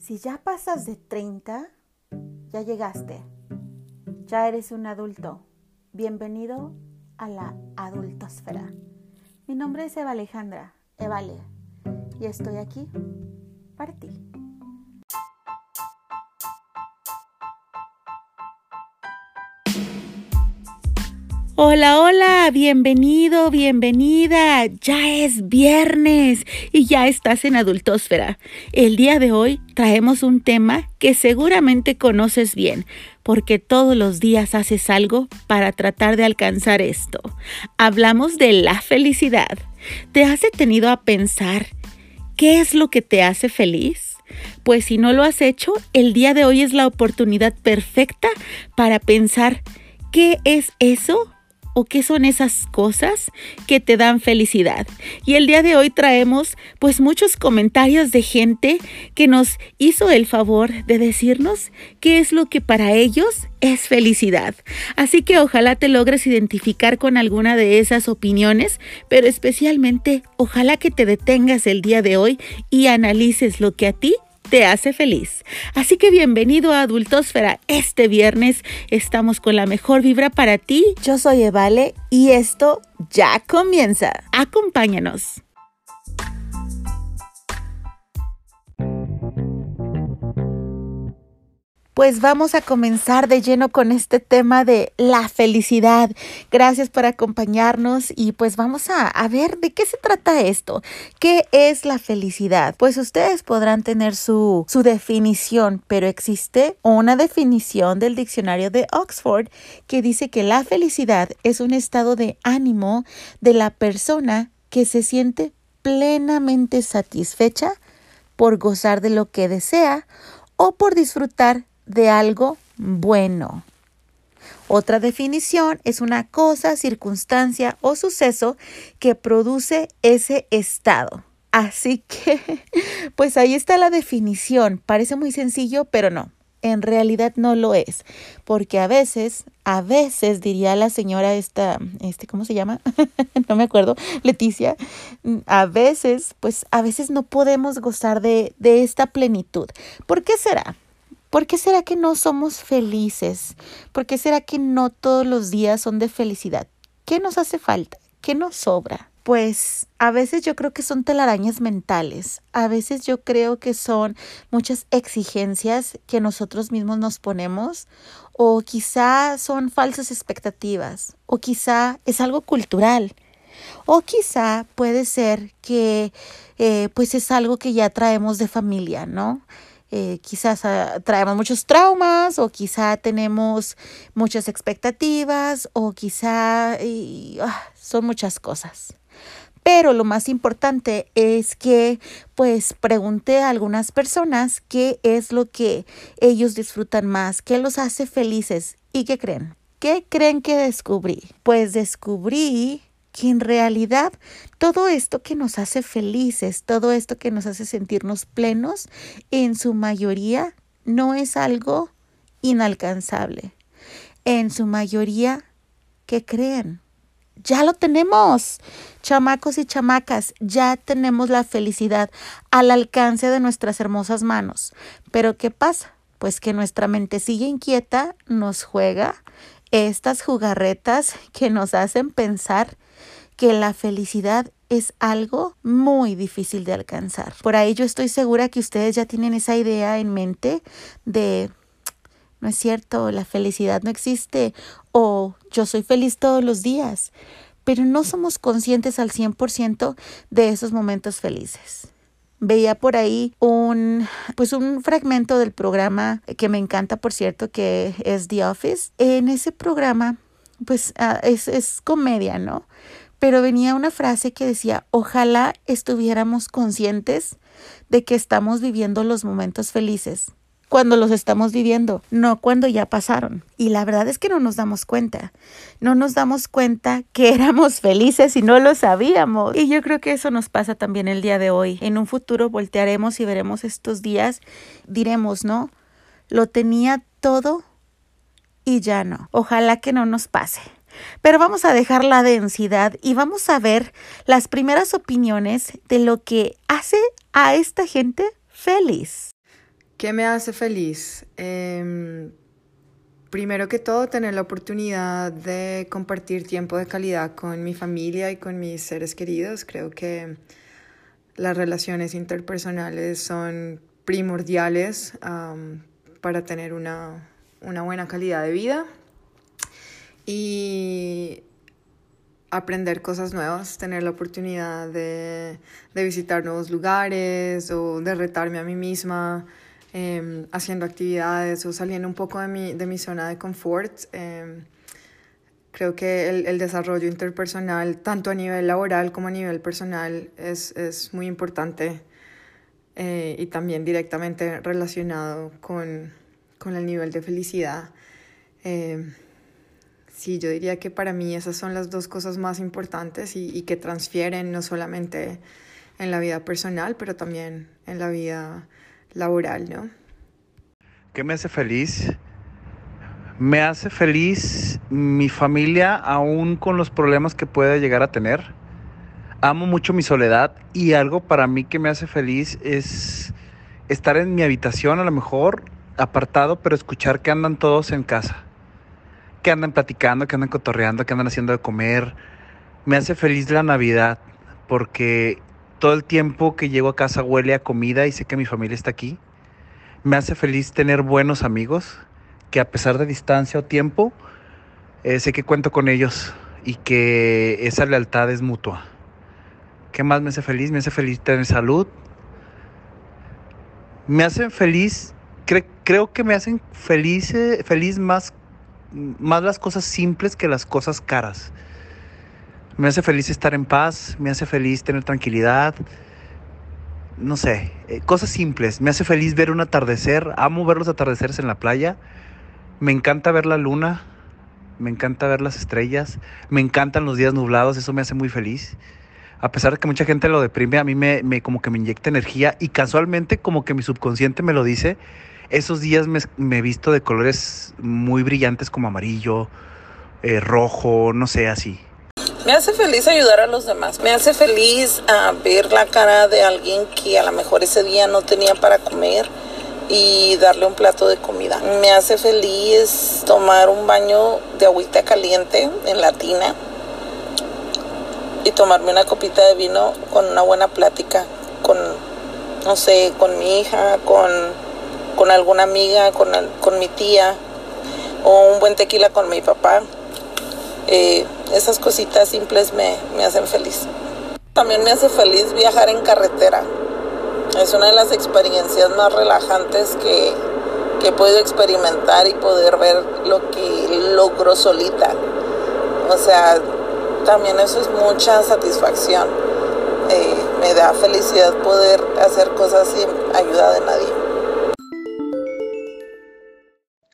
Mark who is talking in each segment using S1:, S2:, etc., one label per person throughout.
S1: Si ya pasas de 30, ya llegaste. Ya eres un adulto. Bienvenido a la adultosfera. Mi nombre es Eva Alejandra, Evale, y estoy aquí para ti. Hola, hola, bienvenido, bienvenida. Ya es viernes y ya estás en Adultosfera. El día de hoy traemos un tema que seguramente conoces bien, porque todos los días haces algo para tratar de alcanzar esto. Hablamos de la felicidad. ¿Te has detenido a pensar qué es lo que te hace feliz? Pues si no lo has hecho, el día de hoy es la oportunidad perfecta para pensar qué es eso o qué son esas cosas que te dan felicidad. Y el día de hoy traemos pues muchos comentarios de gente que nos hizo el favor de decirnos qué es lo que para ellos es felicidad. Así que ojalá te logres identificar con alguna de esas opiniones, pero especialmente ojalá que te detengas el día de hoy y analices lo que a ti te hace feliz. Así que bienvenido a Adultosfera. Este viernes estamos con la mejor vibra para ti. Yo soy Evale y esto ya comienza. Acompáñanos. Pues vamos a comenzar de lleno con este tema de la felicidad. Gracias por acompañarnos y pues vamos a, ver de qué se trata esto. ¿Qué es la felicidad? Pues ustedes podrán tener su, su definición, pero existe una definición del diccionario de Oxford que dice que la felicidad es un estado de ánimo de la persona que se siente plenamente satisfecha por gozar de lo que desea o por disfrutar de algo bueno. Otra definición es una cosa, circunstancia o suceso que produce ese estado. Así que, pues ahí está la definición. Parece muy sencillo, pero no. En realidad no lo es, porque a veces, a veces diría la señora esta, este, ¿cómo se llama? no me acuerdo, Leticia, a veces, pues a veces no podemos gozar de, de esta plenitud. ¿Por qué será? ¿Por qué será que no somos felices? ¿Por qué será que no todos los días son de felicidad? ¿Qué nos hace falta? ¿Qué nos sobra? Pues a veces yo creo que son telarañas mentales, a veces yo creo que son muchas exigencias que nosotros mismos nos ponemos o quizá son falsas expectativas o quizá es algo cultural o quizá puede ser que eh, pues es algo que ya traemos de familia, ¿no? Eh, quizás ah, traemos muchos traumas o quizá tenemos muchas expectativas o quizá ah, son muchas cosas. Pero lo más importante es que pues pregunté a algunas personas qué es lo que ellos disfrutan más, qué los hace felices y qué creen. ¿Qué creen que descubrí? Pues descubrí que en realidad todo esto que nos hace felices, todo esto que nos hace sentirnos plenos, en su mayoría no es algo inalcanzable. En su mayoría, ¿qué creen? Ya lo tenemos. Chamacos y chamacas, ya tenemos la felicidad al alcance de nuestras hermosas manos. Pero ¿qué pasa? Pues que nuestra mentecilla inquieta nos juega estas jugarretas que nos hacen pensar que la felicidad es algo muy difícil de alcanzar. Por ahí yo estoy segura que ustedes ya tienen esa idea en mente de, no es cierto, la felicidad no existe o yo soy feliz todos los días, pero no somos conscientes al 100% de esos momentos felices. Veía por ahí un, pues un fragmento del programa que me encanta, por cierto, que es The Office. En ese programa, pues ah, es, es comedia, ¿no? Pero venía una frase que decía, ojalá estuviéramos conscientes de que estamos viviendo los momentos felices cuando los estamos viviendo, no cuando ya pasaron. Y la verdad es que no nos damos cuenta. No nos damos cuenta que éramos felices y no lo sabíamos. Y yo creo que eso nos pasa también el día de hoy. En un futuro voltearemos y veremos estos días, diremos, ¿no? Lo tenía todo y ya no. Ojalá que no nos pase. Pero vamos a dejar la densidad y vamos a ver las primeras opiniones de lo que hace a esta gente feliz.
S2: ¿Qué me hace feliz? Em, primero que todo, tener la oportunidad de compartir tiempo de calidad con mi familia y con mis seres queridos. Creo que las relaciones interpersonales son primordiales para tener una, una buena calidad de vida y aprender cosas nuevas, tener la oportunidad de, de visitar nuevos lugares o de retarme a mí misma Em, haciendo actividades o saliendo un poco de mi, de mi zona de confort. Em, creo que el, el, desarrollo interpersonal, tanto a nivel laboral como a nivel personal, es, es muy importante eh, y también directamente relacionado con, con el nivel de felicidad. Sí, yo diría que para mí esas son las dos cosas más importantes y, y que transfieren no solamente en la vida personal, pero también en la vida laboral, ¿no?
S3: ¿Qué me hace feliz? Me hace feliz mi familia, aún con los problemas que pueda llegar a tener. Amo mucho mi soledad y algo para mí que me hace feliz es estar en mi habitación, a lo mejor apartado, pero escuchar que andan todos en casa. Que andan platicando, que andan cotorreando, que andan haciendo de comer. Me hace feliz la Navidad porque todo el tiempo que llego a casa huele a comida y sé que mi familia está aquí. Me hace feliz tener buenos amigos que a pesar de distancia o tiempo, eh, sé que cuento con ellos y que esa lealtad es mutua. ¿Qué más me hace feliz? Me hace feliz tener salud. Me hacen feliz, creo que me hacen feliz, feliz más, más las cosas simples que las cosas caras. Me hace feliz estar en paz, me hace feliz tener tranquilidad. No sé, eh, cosas simples. Me hace feliz ver un atardecer. Amo ver los atardeceres en la playa. Me encanta ver la luna. Me encanta ver las estrellas. Me encantan los días nublados. Eso me hace muy feliz. A pesar de que mucha gente lo deprime, a mí me, me como que me inyecta energía y casualmente como que mi subconsciente me lo dice. Esos días me, he visto de colores muy brillantes como amarillo, eh, rojo, no sé, así.
S4: Me hace feliz ayudar a los demás. Me hace feliz uh, ver la cara de alguien que a lo mejor ese día no tenía para comer y darle un plato de comida. Me hace feliz tomar un baño de agüita caliente en la tina y tomarme una copita de vino con una buena plática, con, no sé, con mi hija, con, con alguna amiga, con, con mi tía, o un buen tequila con mi papá. Eh, esas cositas simples me, me hacen feliz. También me hace feliz viajar en carretera. Es una de las experiencias más relajantes que, que he podido experimentar y poder ver lo que logro solita. O sea, también eso es mucha satisfacción. Eh, me da felicidad poder hacer cosas sin ayuda de nadie.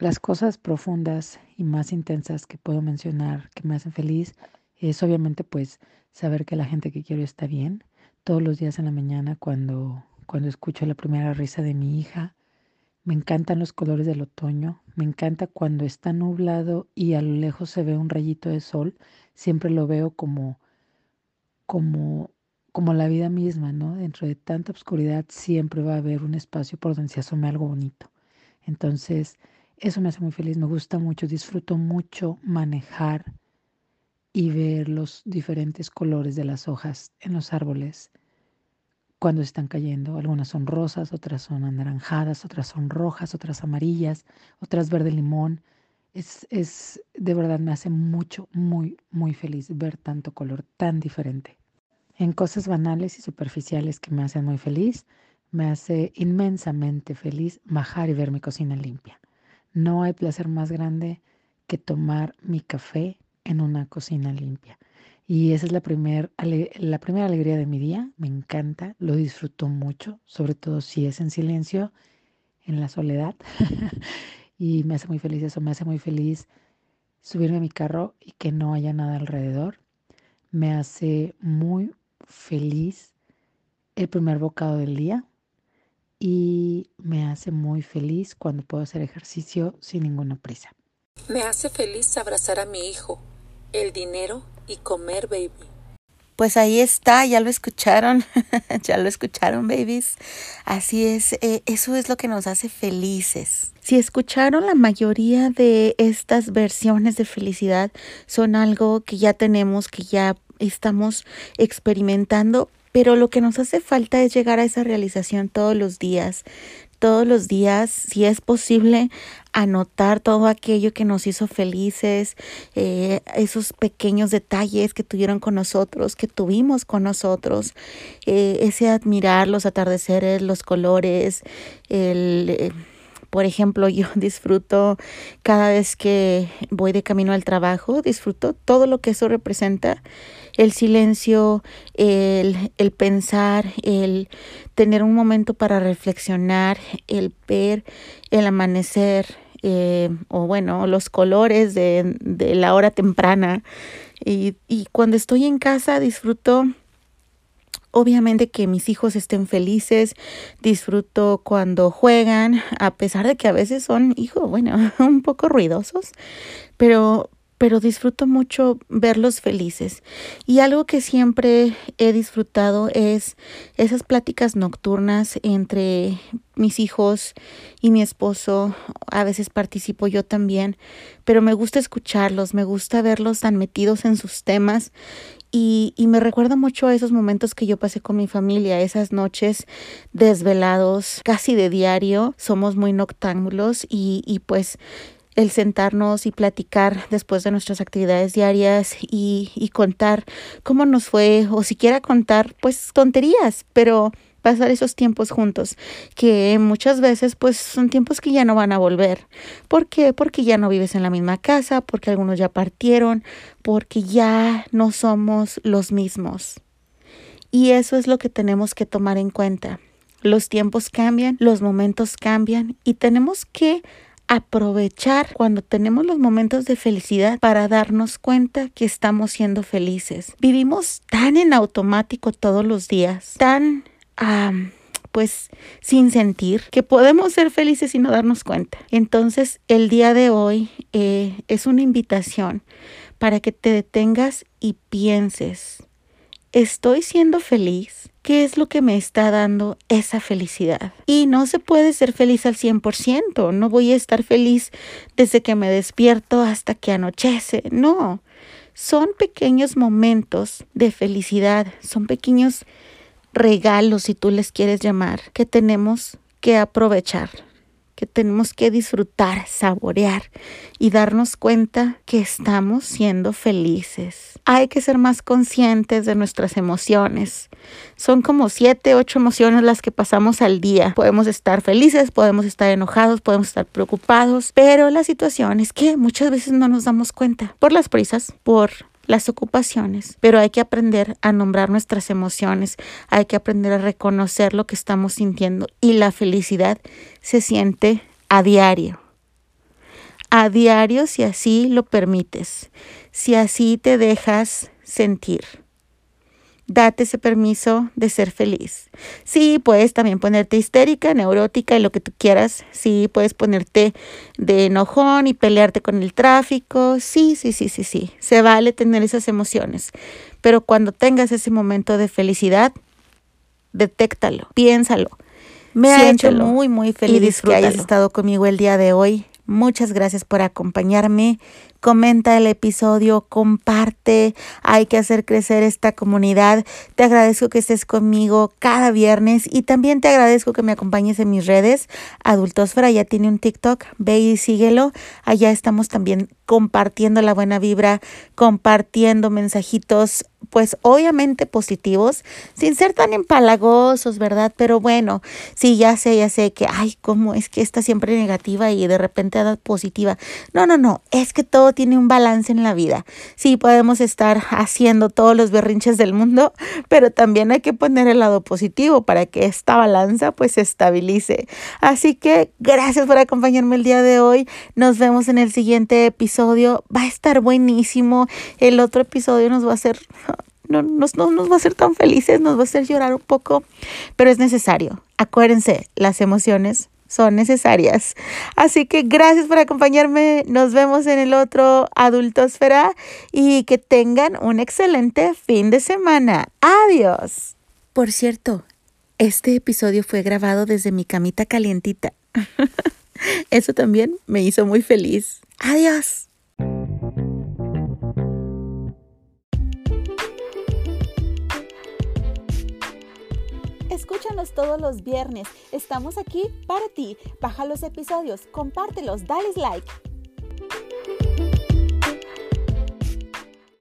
S5: Las cosas profundas y más intensas que puedo mencionar que me hacen feliz es obviamente pues saber que la gente que quiero está bien. Todos los días en la mañana cuando, cuando escucho la primera risa de mi hija, me encantan los colores del otoño, me encanta cuando está nublado y a lo lejos se ve un rayito de sol, siempre lo veo como como como la vida misma, ¿no? Dentro de tanta oscuridad siempre va a haber un espacio por donde se asome algo bonito. Entonces, eso me hace muy feliz, me gusta mucho, disfruto mucho manejar y ver los diferentes colores de las hojas en los árboles cuando están cayendo. Algunas son rosas, otras son anaranjadas, otras son rojas, otras amarillas, otras verde limón. Es, es de verdad me hace mucho, muy, muy feliz ver tanto color tan diferente. En cosas banales y superficiales que me hacen muy feliz, me hace inmensamente feliz bajar y ver mi cocina limpia. No hay placer más grande que tomar mi café en una cocina limpia. Y esa es la, la primera alegría de mi día. Me encanta, lo disfruto mucho, sobre todo si es en silencio, en la soledad. y me hace muy feliz eso, me hace muy feliz subirme a mi carro y que no haya nada alrededor. Me hace muy feliz el primer bocado del día y me hace muy feliz cuando puedo hacer ejercicio sin ninguna prisa.
S6: Me hace feliz abrazar a mi hijo, el dinero y comer baby.
S1: Pues ahí está, ya lo escucharon, ya lo escucharon, babies. Así es, eh, eso es lo que nos hace felices. Si escucharon la mayoría de estas versiones de felicidad, son algo que ya tenemos, que ya estamos experimentando, pero lo que nos hace falta es llegar a esa realización todos los días, todos los días, si es posible, anotar todo aquello que nos hizo felices, eh, esos pequeños detalles que tuvieron con nosotros, que tuvimos con nosotros, eh, ese admirar los atardeceres, los colores, el... Eh, por ejemplo, yo disfruto cada vez que voy de camino al trabajo, disfruto todo lo que eso representa, el silencio, el, el pensar, el tener un momento para reflexionar, el ver el amanecer, eh, o bueno, los colores de, de la hora temprana. Y, y cuando estoy en casa disfruto Obviamente que mis hijos estén felices, disfruto cuando juegan, a pesar de que a veces son, hijo, bueno, un poco ruidosos, pero, pero disfruto mucho verlos felices. Y algo que siempre he disfrutado es esas pláticas nocturnas entre mis hijos y mi esposo. A veces participo yo también, pero me gusta escucharlos, me gusta verlos tan metidos en sus temas. Y, y me recuerda mucho a esos momentos que yo pasé con mi familia, esas noches desvelados, casi de diario. Somos muy noctámbulos y, y pues el sentarnos y platicar después de nuestras actividades diarias y, y contar cómo nos fue o siquiera contar pues tonterías, pero pasar esos tiempos juntos, que muchas veces pues son tiempos que ya no van a volver. ¿Por qué? Porque ya no vives en la misma casa, porque algunos ya partieron, porque ya no somos los mismos. Y eso es lo que tenemos que tomar en cuenta. Los tiempos cambian, los momentos cambian y tenemos que aprovechar cuando tenemos los momentos de felicidad para darnos cuenta que estamos siendo felices. Vivimos tan en automático todos los días, tan pues sin sentir que podemos ser felices y no darnos cuenta. Entonces el día de hoy eh, es una invitación para que te detengas y pienses, ¿estoy siendo feliz? ¿Qué es lo que me está dando esa felicidad? Y no se puede ser feliz al 100%, no voy a estar feliz desde que me despierto hasta que anochece, no. Son pequeños momentos de felicidad, son pequeños regalos, si tú les quieres llamar, que tenemos que aprovechar que tenemos que disfrutar, saborear y darnos cuenta que estamos siendo felices. Hay que ser más conscientes de nuestras emociones. Son como siete, ocho emociones las que pasamos al día. Podemos estar felices, podemos estar enojados, podemos estar preocupados, pero la situación es que muchas veces no nos damos cuenta por las prisas, por las ocupaciones, pero hay que aprender a nombrar nuestras emociones, hay que aprender a reconocer lo que estamos sintiendo y la felicidad se siente a diario. A diario si así lo permites, si así te dejas sentir date ese permiso de ser feliz. Sí, puedes también ponerte histérica, neurótica y lo que tú quieras. Sí, puedes ponerte de enojón y pelearte con el tráfico. Sí, sí, sí, sí, sí. Se vale tener esas emociones. Pero cuando tengas ese momento de felicidad, detéctalo, piénsalo. Me ha hecho muy, muy feliz que hayas estado conmigo el día de hoy. Muchas gracias por acompañarme comenta el episodio, comparte, hay que hacer crecer esta comunidad. Te agradezco que estés conmigo cada viernes y también te agradezco que me acompañes en mis redes. Adultosfera ya tiene un TikTok, ve y síguelo. Allá estamos también compartiendo la buena vibra, compartiendo mensajitos pues obviamente positivos, sin ser tan empalagosos, ¿verdad? Pero bueno, sí, ya sé, ya sé que, ay, ¿cómo es que está siempre negativa y de repente da positiva? No, no, no, es que todo tiene un balance en la vida. Sí, podemos estar haciendo todos los berrinches del mundo, pero también hay que poner el lado positivo para que esta balanza pues se estabilice. Así que gracias por acompañarme el día de hoy. Nos vemos en el siguiente episodio. Va a estar buenísimo. El otro episodio nos va a hacer no, no, no, nos va a hacer tan felices, nos va a hacer llorar un poco, pero es necesario. Acuérdense, las emociones son necesarias. Así que gracias por acompañarme. Nos vemos en el otro Adultosfera y que tengan un excelente fin de semana. Adiós. Por cierto, este episodio fue grabado desde mi camita calientita. Eso también me hizo muy feliz. Adiós. Todos los viernes. Estamos aquí para ti. Baja los episodios, compártelos, dale like.